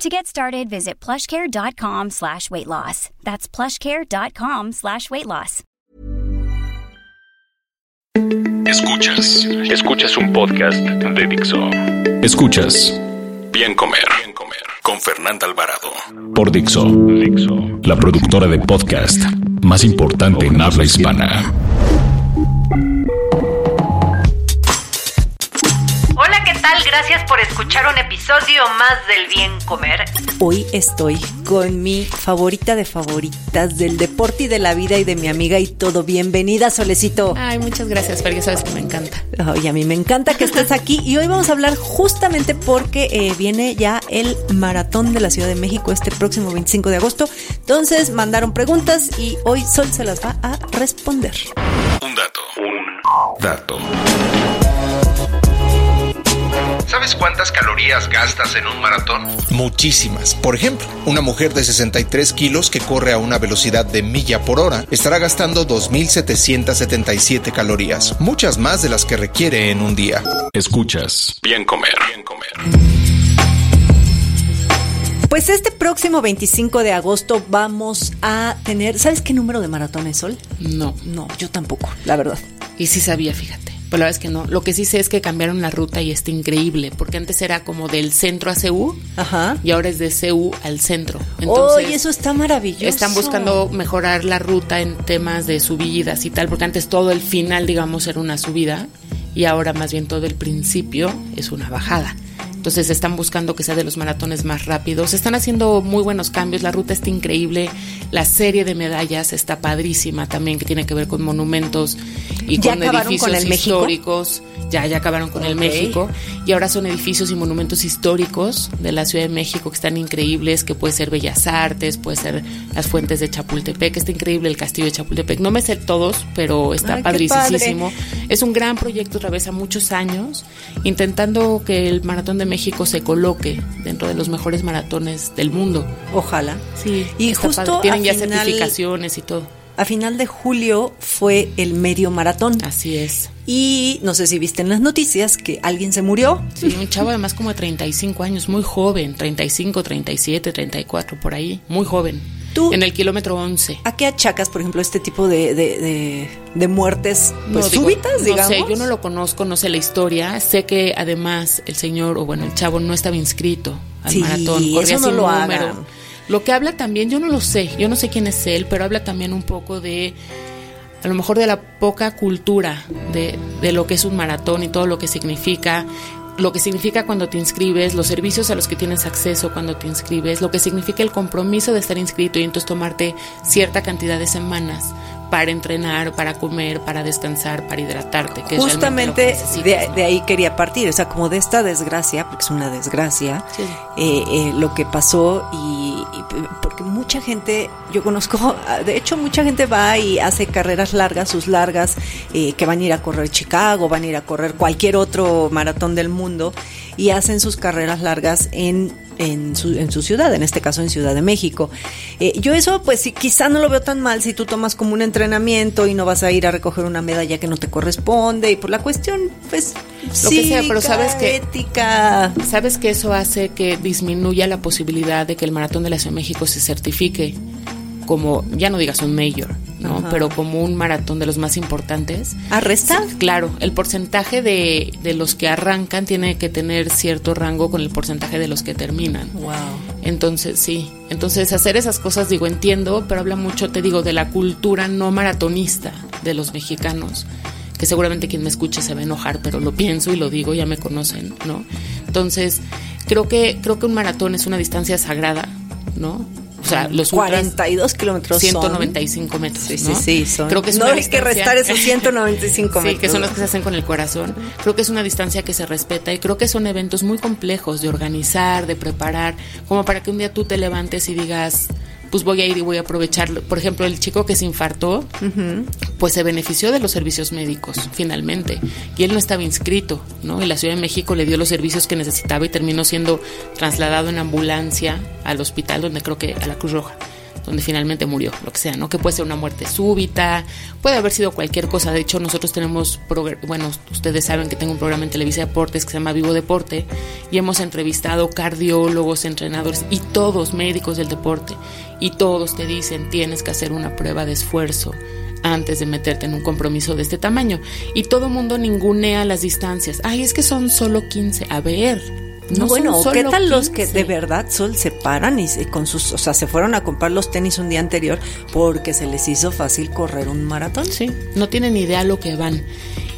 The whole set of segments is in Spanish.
To get started, visit plushcare.com slash weight loss. That's plushcare.com slash weight loss. Escuchas, escuchas un podcast de Dixo. Escuchas Bien Comer, Bien Comer con Fernanda Alvarado por Dixo, Dixo, la productora de podcast más importante en habla hispana. Gracias por escuchar un episodio más del Bien Comer. Hoy estoy con mi favorita de favoritas del deporte y de la vida y de mi amiga y todo. Bienvenida, Solecito. Ay, muchas gracias, porque sabes que me encanta. Ay, a mí me encanta que estés aquí y hoy vamos a hablar justamente porque eh, viene ya el maratón de la Ciudad de México este próximo 25 de agosto. Entonces mandaron preguntas y hoy Sol se las va a responder. Un dato, un dato. ¿Sabes cuántas calorías gastas en un maratón? Muchísimas. Por ejemplo, una mujer de 63 kilos que corre a una velocidad de milla por hora estará gastando 2.777 calorías, muchas más de las que requiere en un día. Escuchas Bien Comer, Bien Comer. Pues este próximo 25 de agosto vamos a tener, ¿sabes qué número de maratones, Sol? No. No, yo tampoco, la verdad. Y sí sabía, fíjate. Pero la verdad es que no. Lo que sí sé es que cambiaron la ruta y está increíble, porque antes era como del centro a CU Ajá. y ahora es de CU al centro. Entonces, eso está maravilloso. Están buscando mejorar la ruta en temas de subidas y tal, porque antes todo el final, digamos, era una subida y ahora más bien todo el principio es una bajada. Entonces están buscando que sea de los maratones más rápidos. Están haciendo muy buenos cambios. La ruta está increíble. La serie de medallas está padrísima también, que tiene que ver con monumentos y ¿Ya con edificios con México? Ya, ya acabaron con el. México. Y ahora son edificios y monumentos históricos de la Ciudad de México que están increíbles, que puede ser Bellas Artes, puede ser las fuentes de Chapultepec. Está increíble el castillo de Chapultepec. No me sé todos, pero está Ay, padricísimo. Es un gran proyecto otra vez a muchos años, intentando que el Maratón de México se coloque dentro de los mejores maratones del mundo. Ojalá. Sí, Y justo padre. tienen ya final- certificaciones y todo. A final de julio fue el medio maratón. Así es. Y no sé si viste en las noticias que alguien se murió. Sí, un chavo además como de 35 años, muy joven, 35, 37, 34, por ahí, muy joven. Tú- En el kilómetro 11. ¿A qué achacas, por ejemplo, este tipo de, de, de- de muertes pues, No, digo, súbitas, no digamos? sé, yo no lo conozco, no sé la historia. Sé que además el señor, o bueno, el chavo no estaba inscrito al Sí, maratón. eso corría no sin lo número. hagan. Lo que habla también, yo no lo sé, yo no sé quién es él, pero habla también un poco de, a lo mejor de la poca cultura de, de lo que es un maratón y todo lo que significa lo que significa cuando te inscribes, los servicios a los que tienes acceso cuando te inscribes, lo que significa el compromiso de estar inscrito y entonces tomarte cierta cantidad de semanas para entrenar, para comer, para descansar, para hidratarte. Que es Justamente de, ¿no? de ahí quería partir, o sea, como de esta desgracia, porque es una desgracia, Sí. eh, eh, lo que pasó y, y porque mucha gente, yo conozco, de hecho mucha gente va y hace carreras largas, sus largas, eh, que van a ir a correr Chicago, van a ir a correr cualquier otro maratón del mundo y hacen sus carreras largas en en su, en su ciudad, en este caso en Ciudad de México. Eh, yo eso, pues sí, quizá no lo veo tan mal si tú tomas como un entrenamiento y no vas a ir a recoger una medalla que no te corresponde y por la cuestión, pues, Lo que sea, pero sabes que- ética. ¿Sabes que eso hace que disminuya la posibilidad de que el Maratón de la Ciudad de México se certifique como, ya no digas un mayor, ¿no? Ajá. Pero como un maratón de los más importantes? ¿Arresta? Claro, el porcentaje de, de los que arrancan tiene que tener cierto rango con el porcentaje de los que terminan. Wow. Entonces, sí. Entonces, hacer esas cosas, digo, entiendo, pero habla mucho, te digo, de la cultura no maratonista de los mexicanos. Que seguramente quien me escuche se va a enojar, pero lo pienso y lo digo, ya me conocen, ¿no? Entonces, creo que, creo que un maratón es una distancia sagrada, ¿no? O sea, los ultras, 42 kilómetros son. 195 metros. Sí, sí, ¿no? sí, son. Creo que es no una hay que restar esos 195 Sí, metros. que son los que se hacen con el corazón. Creo que es una distancia que se respeta y creo que son eventos muy complejos de organizar, de preparar, como para que un día tú te levantes y digas, pues voy a ir y voy a aprovecharlo. Por ejemplo, el chico que se infartó, pues se benefició de los servicios médicos, finalmente. Y él no estaba inscrito, ¿no? Y la Ciudad de México le dio los servicios que necesitaba y terminó siendo trasladado en ambulancia al hospital, donde creo que a la Cruz Roja donde finalmente murió, lo que sea, ¿no? Que puede ser una muerte súbita, puede haber sido cualquier cosa. De hecho, nosotros tenemos, bueno, ustedes saben que tengo un programa en Televisa Deportes que se llama Vivo Deporte y hemos entrevistado cardiólogos, entrenadores y todos médicos del deporte y todos te dicen tienes que hacer una prueba de esfuerzo antes de meterte en un compromiso de este tamaño. Y todo mundo ningunea las distancias. Ay, es que son solo 15. A ver, no, bueno, ¿qué tal los que de verdad Sol se paran y, con sus, o sea, se fueron a comprar los tenis un día anterior porque se les hizo fácil correr un maratón? Sí, no tienen idea lo que van.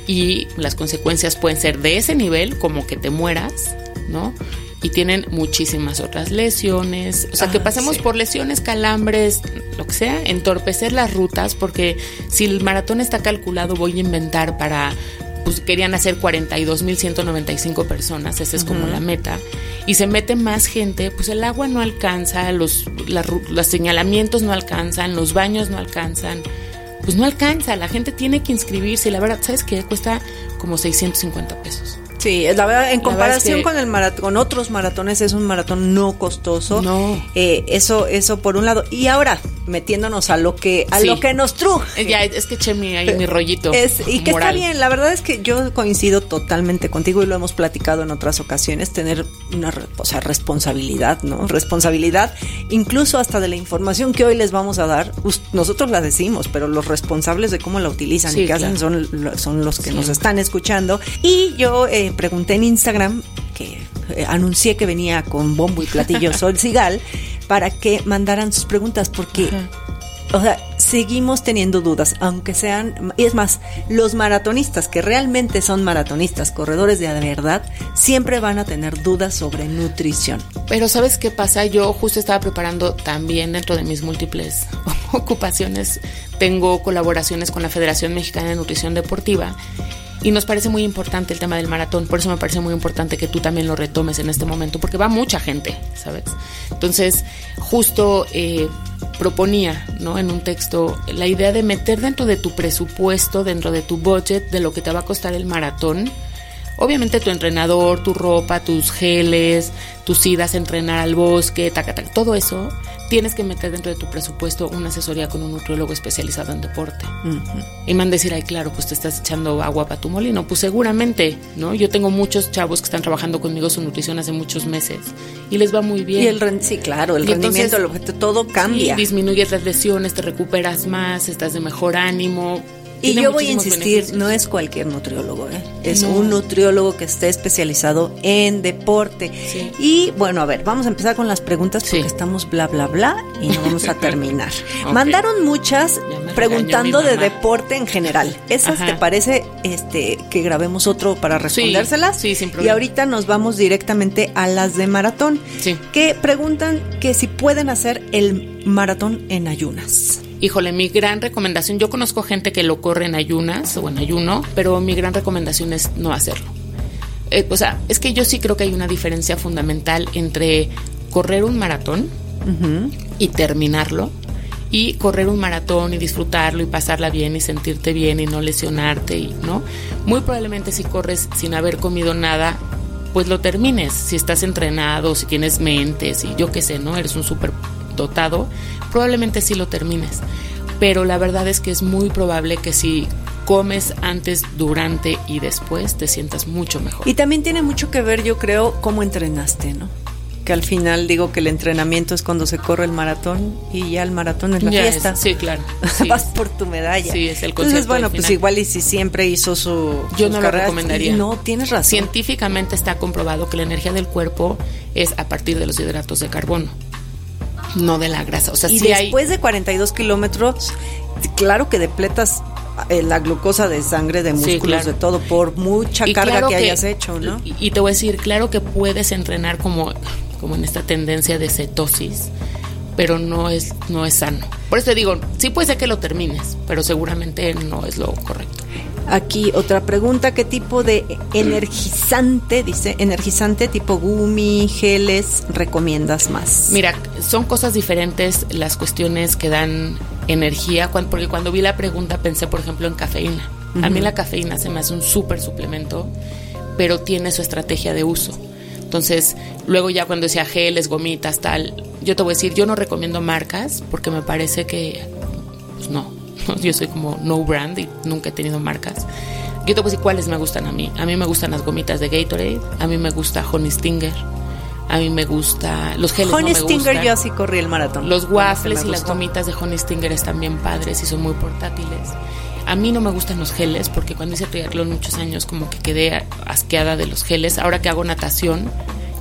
Y las consecuencias pueden ser de ese nivel, como que te mueras, ¿no? Y tienen muchísimas otras lesiones. O sea, que ah, pasemos por lesiones, calambres, lo que sea, entorpecer las rutas, porque si el maratón está calculado, voy a inventar para pues querían hacer 42.195 personas, esa es como la meta, y se mete más gente, pues el agua no alcanza, los, los señalamientos no alcanzan, los baños no alcanzan, pues no alcanza, la gente tiene que inscribirse, y la verdad, ¿sabes qué? Cuesta como 650 pesos. Sí, la verdad, en comparación con el maratón, con otros maratones es un maratón no costoso. No. Eh, eso, eso por un lado. Y ahora, metiéndonos a lo que, a lo que nos truje. Eh, ya, es que eché mi, ahí mi rollito. Es, y que está bien, la verdad es que yo coincido totalmente contigo y lo hemos platicado en otras ocasiones, tener una o sea, responsabilidad, ¿no? Responsabilidad, incluso hasta de la información que hoy les vamos a dar, nosotros la decimos, pero los responsables de cómo la utilizan y qué hacen son, son los que nos están escuchando. Y yo eh, pregunté en Instagram, que eh, anuncié que venía con bombo y platillo Sol Sigal, para que mandaran sus preguntas, porque, o sea, seguimos teniendo dudas, aunque sean, y es más, los maratonistas, que realmente son maratonistas, corredores de verdad, siempre van a tener dudas sobre nutrición. Pero ¿sabes qué pasa? Yo justo estaba preparando también dentro de mis múltiples ocupaciones, tengo colaboraciones con la Federación Mexicana de Nutrición Deportiva y nos parece muy importante el tema del maratón, por eso me parece muy importante que tú también lo retomes en este momento, porque va mucha gente, ¿sabes? Entonces, justo eh, proponía, ¿no? En un texto, la idea de meter dentro de tu presupuesto, dentro de tu budget, de lo que te va a costar el maratón, Obviamente tu entrenador, tu ropa, tus geles, tus idas a entrenar al bosque, taca, todo eso tienes que meter dentro de tu presupuesto una asesoría con un nutriólogo especializado en deporte. Y me van a decir, ay, claro, pues te estás echando agua para tu molino. Pues seguramente, ¿no? Yo tengo muchos chavos que están trabajando conmigo su nutrición hace muchos meses y les va muy bien. Y el sí, claro, el rendimiento, todo cambia. disminuyes las lesiones, te recuperas más, estás de mejor ánimo y yo voy a insistir, no es cualquier nutriólogo, ¿eh? es un nutriólogo que esté especializado en deporte. Y bueno, a ver, vamos a empezar con las preguntas porque estamos bla, bla, bla y no vamos a terminar. Mandaron muchas preguntando de deporte en general. ¿Esas te parece este, que grabemos otro para respondérselas? Sí, sin Y ahorita nos vamos directamente a las de maratón, que preguntan que si pueden hacer el maratón en ayunas. Híjole, mi gran recomendación, yo conozco gente que lo corre en ayunas o en ayuno, pero mi gran recomendación es no hacerlo. Eh, o sea, es que yo sí creo que hay una diferencia fundamental entre correr un maratón y terminarlo y correr un maratón y disfrutarlo y pasarla bien y sentirte bien y no lesionarte y no muy probablemente si corres sin haber comido nada pues lo termines. Si estás entrenado si tienes mentes y yo qué sé no eres un súper dotado probablemente sí lo termines. Pero la verdad es que es muy probable que si comes antes, durante y después te sientas mucho mejor. Y también tiene mucho que ver, yo creo, cómo entrenaste, ¿no? Que al final digo que el entrenamiento es cuando se corre el maratón y ya el maratón es la fiesta. sí, claro. Vas por tu medalla. Sí, es el Entonces, bueno, pues igual y si siempre hizo su. Yo no lo recomendaría. No, tienes razón. Científicamente está comprobado que la energía del cuerpo es a partir de los hidratos de carbono no de la grasa. O sea, y después de 42 kilómetros, claro que depletas eh, la glucosa de sangre, de músculos, de todo, por mucha carga que, hayas hecho, ¿no? Y, te voy a decir, claro que puedes entrenar como, como en esta tendencia de cetosis, pero no es, no es sano. Por eso te digo, sí puede ser que lo termines, pero seguramente no es lo correcto. Aquí otra pregunta, ¿qué tipo de energizante, dice, energizante tipo gumi, geles recomiendas más? Mira, son cosas diferentes las cuestiones que dan energía, porque cuando vi la pregunta pensé, por ejemplo, en cafeína. A mí la cafeína se me hace un súper suplemento, pero tiene su estrategia de uso. Entonces, luego ya cuando decía geles, gomitas, tal, yo te voy a decir, yo no recomiendo marcas porque me parece que, pues no, Yo soy como no brand y nunca he tenido marcas. Yo te voy a decir cuáles me gustan a mí. A mí me gustan las gomitas de Gatorade, a mí me gusta Honey Stinger, a mí me gusta los geles Honey no me Stinger gustan. yo así corrí el maratón. Los waffles y las gomitas de Honey Stinger están bien padres y son muy portátiles. A mí no me gustan los geles porque cuando hice triatlón muchos años como que quedé asqueada de los geles. Ahora que hago natación,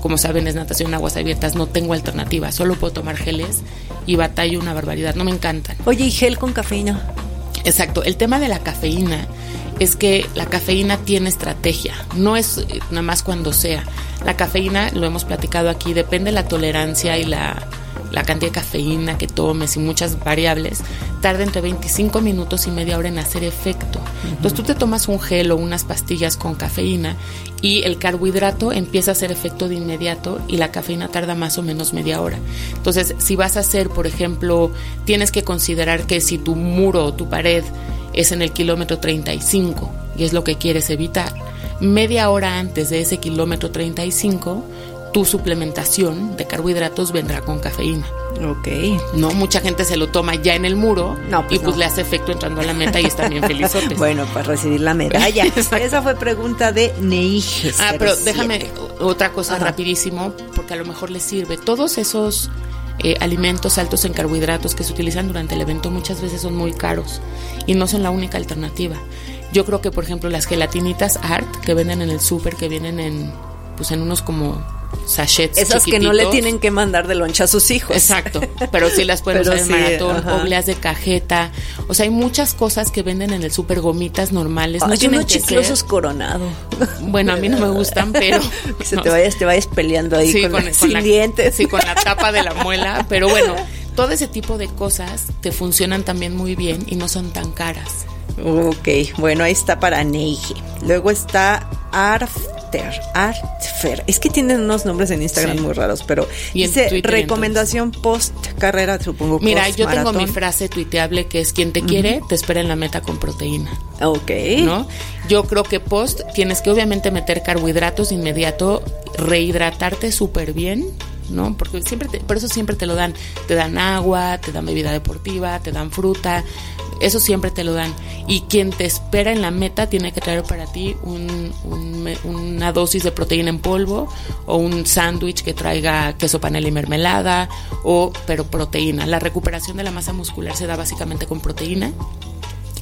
como saben es natación en aguas abiertas, no tengo alternativa, solo puedo tomar geles y batallo una barbaridad, no me encantan. Oye, ¿y gel con cafeína? Exacto, el tema de la cafeína es que la cafeína tiene estrategia, no es eh, nada más cuando sea. La cafeína, lo hemos platicado aquí, depende de la tolerancia y la, la cantidad de cafeína que tomes y muchas variables, tarda entre 25 minutos y media hora en hacer efecto. Entonces tú te tomas un gel o unas pastillas con cafeína y el carbohidrato empieza a hacer efecto de inmediato y la cafeína tarda más o menos media hora. Entonces, si vas a hacer, por ejemplo, tienes que considerar que si tu muro o tu pared es en el kilómetro 35 y es lo que quieres evitar, media hora antes de ese kilómetro 35, tu suplementación de carbohidratos vendrá con cafeína. Ok. No, mucha gente se lo toma ya en el muro No, pues y pues no. le hace efecto entrando a la meta y están bien felizotes. Bueno, para recibir la medalla. Esa fue pregunta de Neige. Ah, pero 07. déjame otra cosa Ajá. rapidísimo, porque a lo mejor les sirve. Todos esos eh, alimentos altos en carbohidratos que se utilizan durante el evento muchas veces son muy caros y no son la única alternativa. Yo creo que, por ejemplo, las gelatinitas Art que venden en el súper, que vienen en, pues, en unos como sachets Esas que no le tienen que mandar de loncha a sus hijos. Exacto, pero sí las pueden usar en sí, maratón, ajá. obleas de cajeta. O sea, hay muchas cosas que venden en el súper, gomitas normales. No Hay tienen unos que chiclosos ser. coronado. Bueno, a mí no me gustan, pero. Que se no, te vayas, te vayas peleando ahí sí, con, con, con sin la, dientes. Sí, con la tapa de la muela. Pero bueno, todo ese tipo de cosas te funcionan también muy bien y no son tan caras. Ok, bueno, ahí está para Neige. Luego está Arfter, Artfer. Es que tienen unos nombres en Instagram Sí. muy raros, pero Y dice Twitter, recomendación post carrera, supongo. Mira, yo tengo mi frase tuiteable que es: quien te quiere, te espera en la meta con proteína. Ok. ¿no? Yo creo que post tienes que obviamente meter carbohidratos de inmediato, rehidratarte súper bien, ¿no? Porque siempre te- por eso siempre te lo dan. Te dan agua, te dan bebida deportiva, te dan fruta, eso siempre te lo dan. Y quien te espera en la meta tiene que traer para ti un- una dosis de proteína en polvo o un sándwich que traiga queso panela y mermelada, o pero proteína. La recuperación de la masa muscular se da básicamente con proteína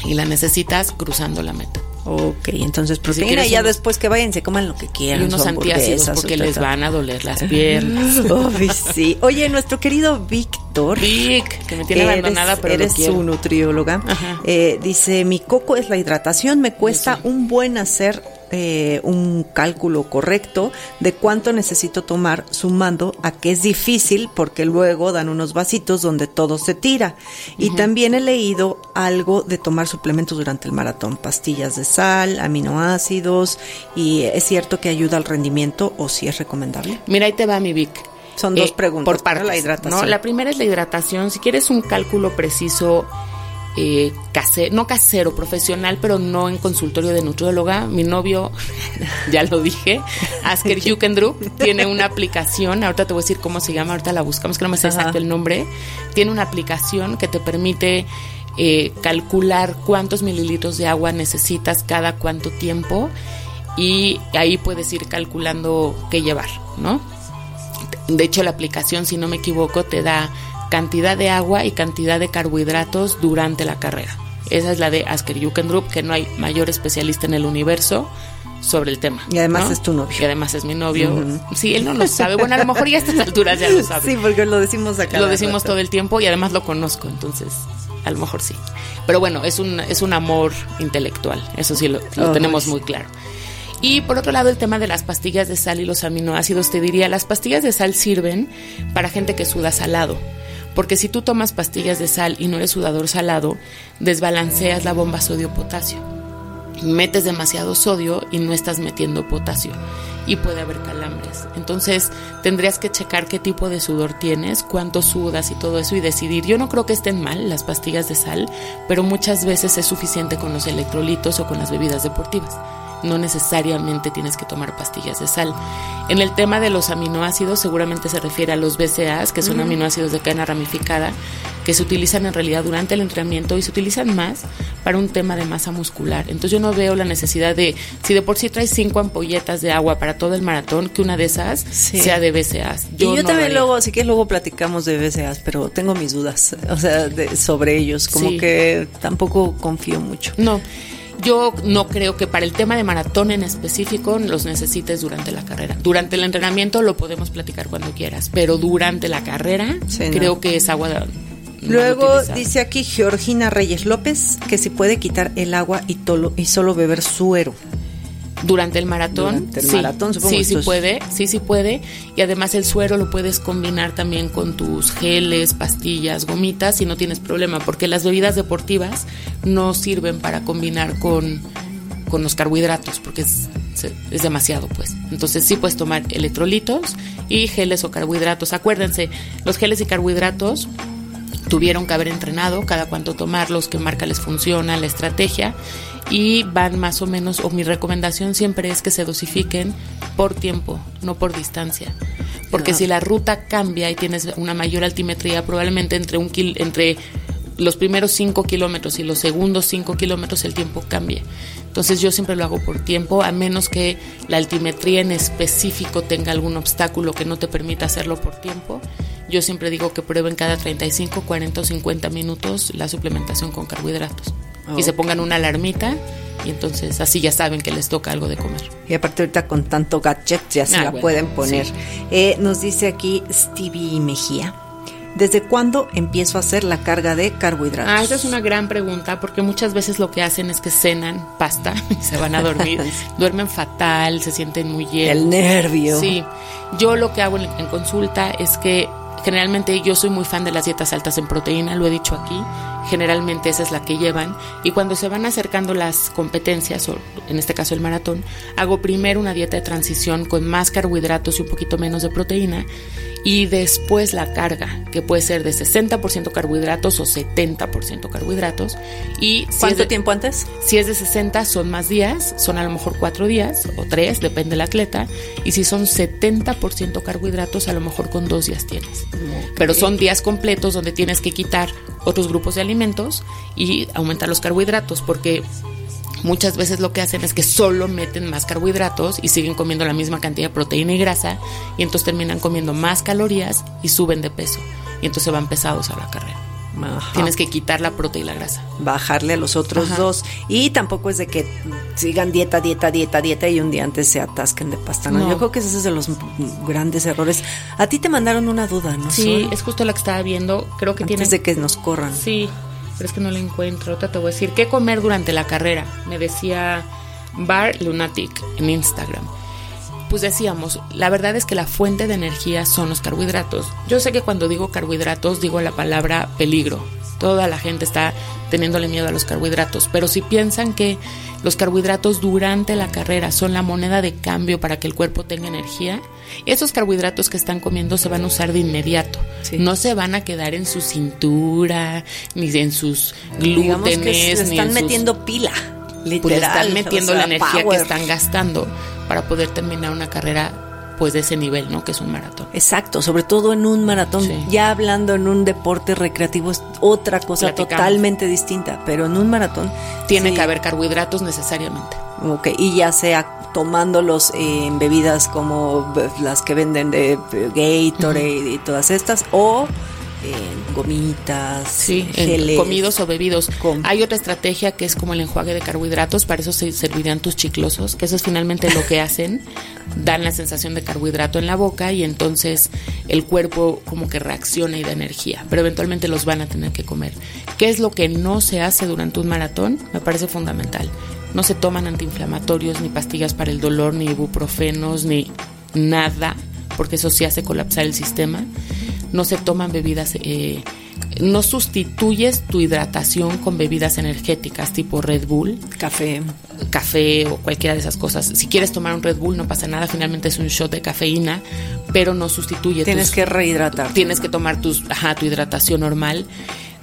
y la necesitas cruzando la meta. Ok, entonces proteína y ya después que vayan se coman lo que quieran. y unos antiácidos porque les van a doler las piernas. Uy, sí. Oye, nuestro querido Víctor. Vic, que me tiene Eres- abandonada, pero lo eres quiero. su nutrióloga. Ajá. Eh, dice, mi coco es la hidratación, me cuesta un buen hacer eh, un cálculo correcto de cuánto necesito tomar sumando a que es difícil porque luego dan unos vasitos donde todo se tira. Y también he leído algo de tomar suplementos durante el maratón, pastillas de sal, aminoácidos, y es cierto que ayuda al rendimiento o si es recomendable. Mira, ahí te va mi Vic. Son dos preguntas, Por primero partes. la hidratación. ¿no? La primera es la hidratación. Si quieres un cálculo preciso, eh, no casero, profesional, pero no en consultorio de nutrióloga, mi novio, ya lo dije, Asker Jukendrup, tiene una aplicación. Ahorita te voy a decir cómo se llama, ahorita la buscamos, que no me sé Ajá. exacto el nombre. Tiene una aplicación que te permite eh, calcular cuántos mililitros de agua necesitas cada cuánto tiempo y ahí puedes ir calculando qué llevar, ¿no? De hecho, la aplicación, si no me equivoco, te da cantidad de agua y cantidad de carbohidratos durante la carrera. Esa es la de Asker Jukendrup, que no hay mayor especialista en el universo sobre el tema. Y además ¿no? es tu novio. Y además es mi novio. Sí, él no lo sabe. Bueno, a lo mejor ya a estas alturas ya lo sabe. Sí, porque lo decimos acá. Lo decimos todo el tiempo y además lo conozco, entonces a lo mejor sí. Pero bueno, es un, es un amor intelectual, eso sí lo, lo Oh, tenemos sí. muy claro. Y por otro lado, el tema de las pastillas de sal y los aminoácidos, te diría, las pastillas de sal sirven para gente que suda salado. Porque si tú tomas pastillas de sal y no eres sudador salado, desbalanceas la bomba sodio-potasio. Metes demasiado sodio y no estás metiendo potasio y puede haber calambres. Entonces tendrías que checar qué tipo de sudor tienes, cuánto sudas y todo eso y decidir. Yo no creo que estén mal las pastillas de sal, pero muchas veces es suficiente con los electrolitos o con las bebidas deportivas no necesariamente tienes que tomar pastillas de sal. En el tema de los aminoácidos, seguramente se refiere a los BCAAs, que son aminoácidos de cadena ramificada, que se utilizan en realidad durante el entrenamiento y se utilizan más para un tema de masa muscular. Entonces yo no veo la necesidad de, si de por sí traes cinco ampolletas de agua para todo el maratón, que una de esas sea de BCAAs. Yo y yo también luego, así que luego platicamos de BCAAs, pero tengo mis dudas, o sea, sobre ellos, como que tampoco confío mucho. No. Yo no creo que para el tema de maratón en específico los necesites durante la carrera. Durante el entrenamiento lo podemos platicar cuando quieras, pero durante la carrera creo que es agua Luego dice aquí Georgina Reyes López que se puede quitar el agua y, y solo beber suero. Durante el maratón, sí, maratón, sí, sí puede, sí, sí puede. Y además el suero lo puedes combinar también con tus geles, pastillas, gomitas y no tienes problema, porque las bebidas deportivas no sirven para combinar con, con los carbohidratos, porque es, es demasiado, pues. Entonces sí puedes tomar electrolitos y geles o carbohidratos. Acuérdense, los geles y carbohidratos tuvieron que haber entrenado cada cuánto tomarlos, qué marca les funciona, la estrategia y van más o menos, o mi recomendación siempre es que se dosifiquen por tiempo, no por distancia. Porque si la ruta cambia y tienes una mayor altimetría, probablemente entre, un entre los primeros 5 kilómetros y los segundos 5 kilómetros el tiempo cambie. Entonces yo siempre lo hago por tiempo, a menos que la altimetría en específico tenga algún obstáculo que no te permita hacerlo por tiempo. Yo siempre digo que prueben cada 35, 40 o 50 minutos la suplementación con carbohidratos y se pongan una alarmita y entonces así ya saben que les toca algo de comer. Y aparte ahorita con tanto gadget ya se ah, la pueden poner. Eh, nos dice aquí Stevie Mejía. ¿Desde cuándo empiezo a hacer la carga de carbohidratos? Ah, esa es una gran pregunta porque muchas veces lo que hacen es que cenan pasta y se van a dormir. Duermen fatal, se sienten muy llenos. El nervio. Sí. Yo lo que hago en consulta es que Generalmente yo soy muy fan de las dietas altas en proteína, lo he dicho aquí, generalmente esa es la que llevan y cuando se van acercando las competencias, o en este caso el maratón, hago primero una dieta de transición con más carbohidratos y un poquito menos de proteína y después la carga, que puede ser de 60% carbohidratos o 70% carbohidratos. Y ¿Cuánto tiempo antes? Si es de 60 son más días, son a lo mejor 4 días o 3, depende del atleta. Y si son 70% carbohidratos, a lo mejor con 2 días tienes. Pero son días completos donde tienes que quitar otros grupos de alimentos y aumentar los carbohidratos, porque muchas veces lo que hacen es que solo meten más carbohidratos y siguen comiendo la misma cantidad de proteína y grasa y entonces terminan comiendo más calorías y suben de peso y entonces van pesados a la carrera. Tienes que quitar la proteína y la grasa. Bajarle a los otros dos. Y tampoco es de que sigan dieta, dieta, dieta, dieta y un día antes se atasquen de pasta. ¿no? Yo creo que ese es de los grandes errores. A ti te mandaron una duda, ¿no? Sí, es justo la que estaba viendo. Creo que antes de que nos corran. Sí, pero es que no la encuentro. Otra te voy a decir, ¿qué comer durante la carrera? Me decía Bar Lunatic en Instagram. Pues decíamos, la verdad es que la fuente de energía son los carbohidratos. Yo sé que cuando digo carbohidratos digo la palabra peligro. Toda la gente está teniéndole miedo a los carbohidratos, pero si piensan que los carbohidratos durante la carrera son la moneda de cambio para que el cuerpo tenga energía, esos carbohidratos que están comiendo se van a usar de inmediato. No se van a quedar en su cintura, ni en sus glútenes. Que están metiendo pila. Pues literal, están metiendo la energía que están gastando para poder terminar una carrera pues de ese nivel, ¿no? Que es un maratón. Exacto, sobre todo en un maratón. Ya hablando en un deporte recreativo es otra cosa totalmente distinta, pero en un maratón tiene que haber carbohidratos necesariamente. Ok, y ya sea tomándolos en bebidas como las que venden de Gatorade y todas estas, o en gomitas, sí, comidos o bebidos. Hay otra estrategia que es como el enjuague de carbohidratos, para eso se servirían tus chiclosos, que eso es finalmente lo que hacen, dan la sensación de carbohidrato en la boca y entonces el cuerpo como que reacciona y da energía, pero eventualmente los van a tener que comer. ¿Qué es lo que no se hace durante un maratón? Me parece fundamental. No se toman antiinflamatorios, ni pastillas para el dolor, ni ibuprofenos, ni nada, porque eso sí hace colapsar el sistema no se toman bebidas, eh, no sustituyes tu hidratación con bebidas energéticas tipo Red Bull, Café. café o cualquiera de esas cosas. Si quieres tomar un Red Bull no pasa nada, finalmente es un shot de cafeína, pero no sustituye. Tienes tus- que rehidratar. tienes que tomar tus, ajá, tu hidratación normal.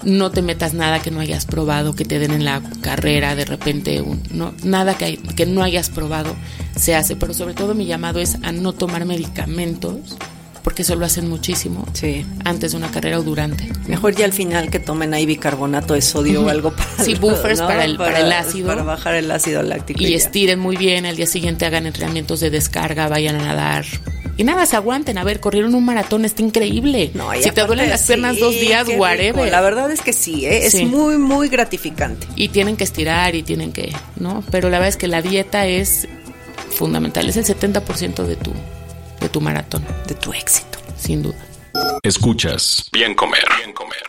No te metas nada que no hayas probado, que te den en la carrera de repente, un- no, nada que, hay- que no hayas probado se hace. Pero sobre todo mi llamado es a no tomar medicamentos, porque eso lo hacen muchísimo Sí. antes de una carrera o durante. Mejor ya al final que tomen ahí bicarbonato de sodio o algo para Sí, buffers para el- para el ácido. Para bajar el ácido láctico. Y estiren muy bien, al día siguiente hagan entrenamientos de descarga, vayan a nadar. Y nada, se aguanten. A ver, corrieron un maratón, está increíble. No, si te duelen las piernas sí, dos días, whatever. La verdad es que sí, ¿eh? es muy, muy gratificante. y tienen que estirar y tienen que, ¿no? Pero la verdad es que la dieta es fundamental, es el 70% de tu de tu maratón, De tu éxito. sin duda. Escuchas Bien Comer. Bien Comer.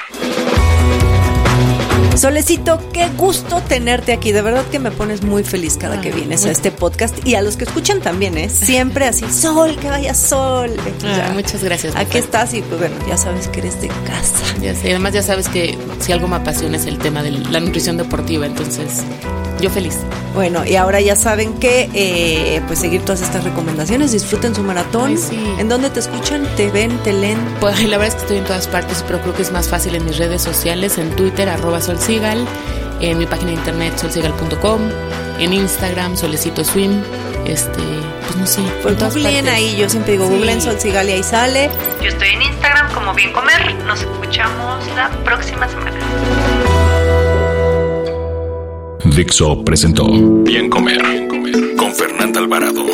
Solecito, qué gusto tenerte aquí. De verdad que me pones muy feliz cada que Ah, vienes a este podcast y a los que escuchan también, ¿eh? Siempre así, sol, que vaya sol. Ah, muchas gracias, Aquí mujer. estás y pues bueno, ya sabes que eres de casa. Ya sé, además ya sabes que si algo me apasiona es el tema de la nutrición deportiva, entonces yo feliz. Bueno, y ahora ya saben que eh, pues seguir todas estas recomendaciones, disfruten su maratón. Ay, sí. ¿En dónde te escuchan? ¿Te ven? ¿Te leen? Pues la verdad es que estoy en todas partes, pero creo que es más fácil en mis redes sociales, en Twitter, arroba solsigal, en mi página de internet solsigal.com, en Instagram, solecito swim, este, pues no sé. Pues en todas googleen ahí, yo siempre digo, Sí. googleen Sol Sigal y ahí sale. Yo estoy en Instagram como Bien Comer. Nos escuchamos la próxima semana. Dixo presentó Bien Comer. Con Fernanda Alvarado.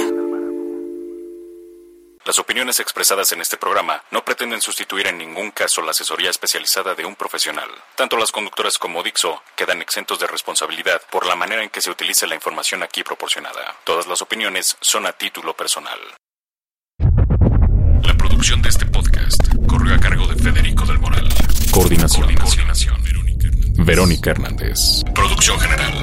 Las opiniones expresadas en este programa no pretenden sustituir en ningún caso la asesoría especializada de un profesional. Tanto las conductoras como Dixo quedan exentos de responsabilidad por la manera en que se utiliza la información aquí proporcionada. Todas las opiniones son a título personal. La producción de este podcast corrió a cargo de Federico del Moral. Coordinación. Coordinación. Verónica Hernández. Producción general.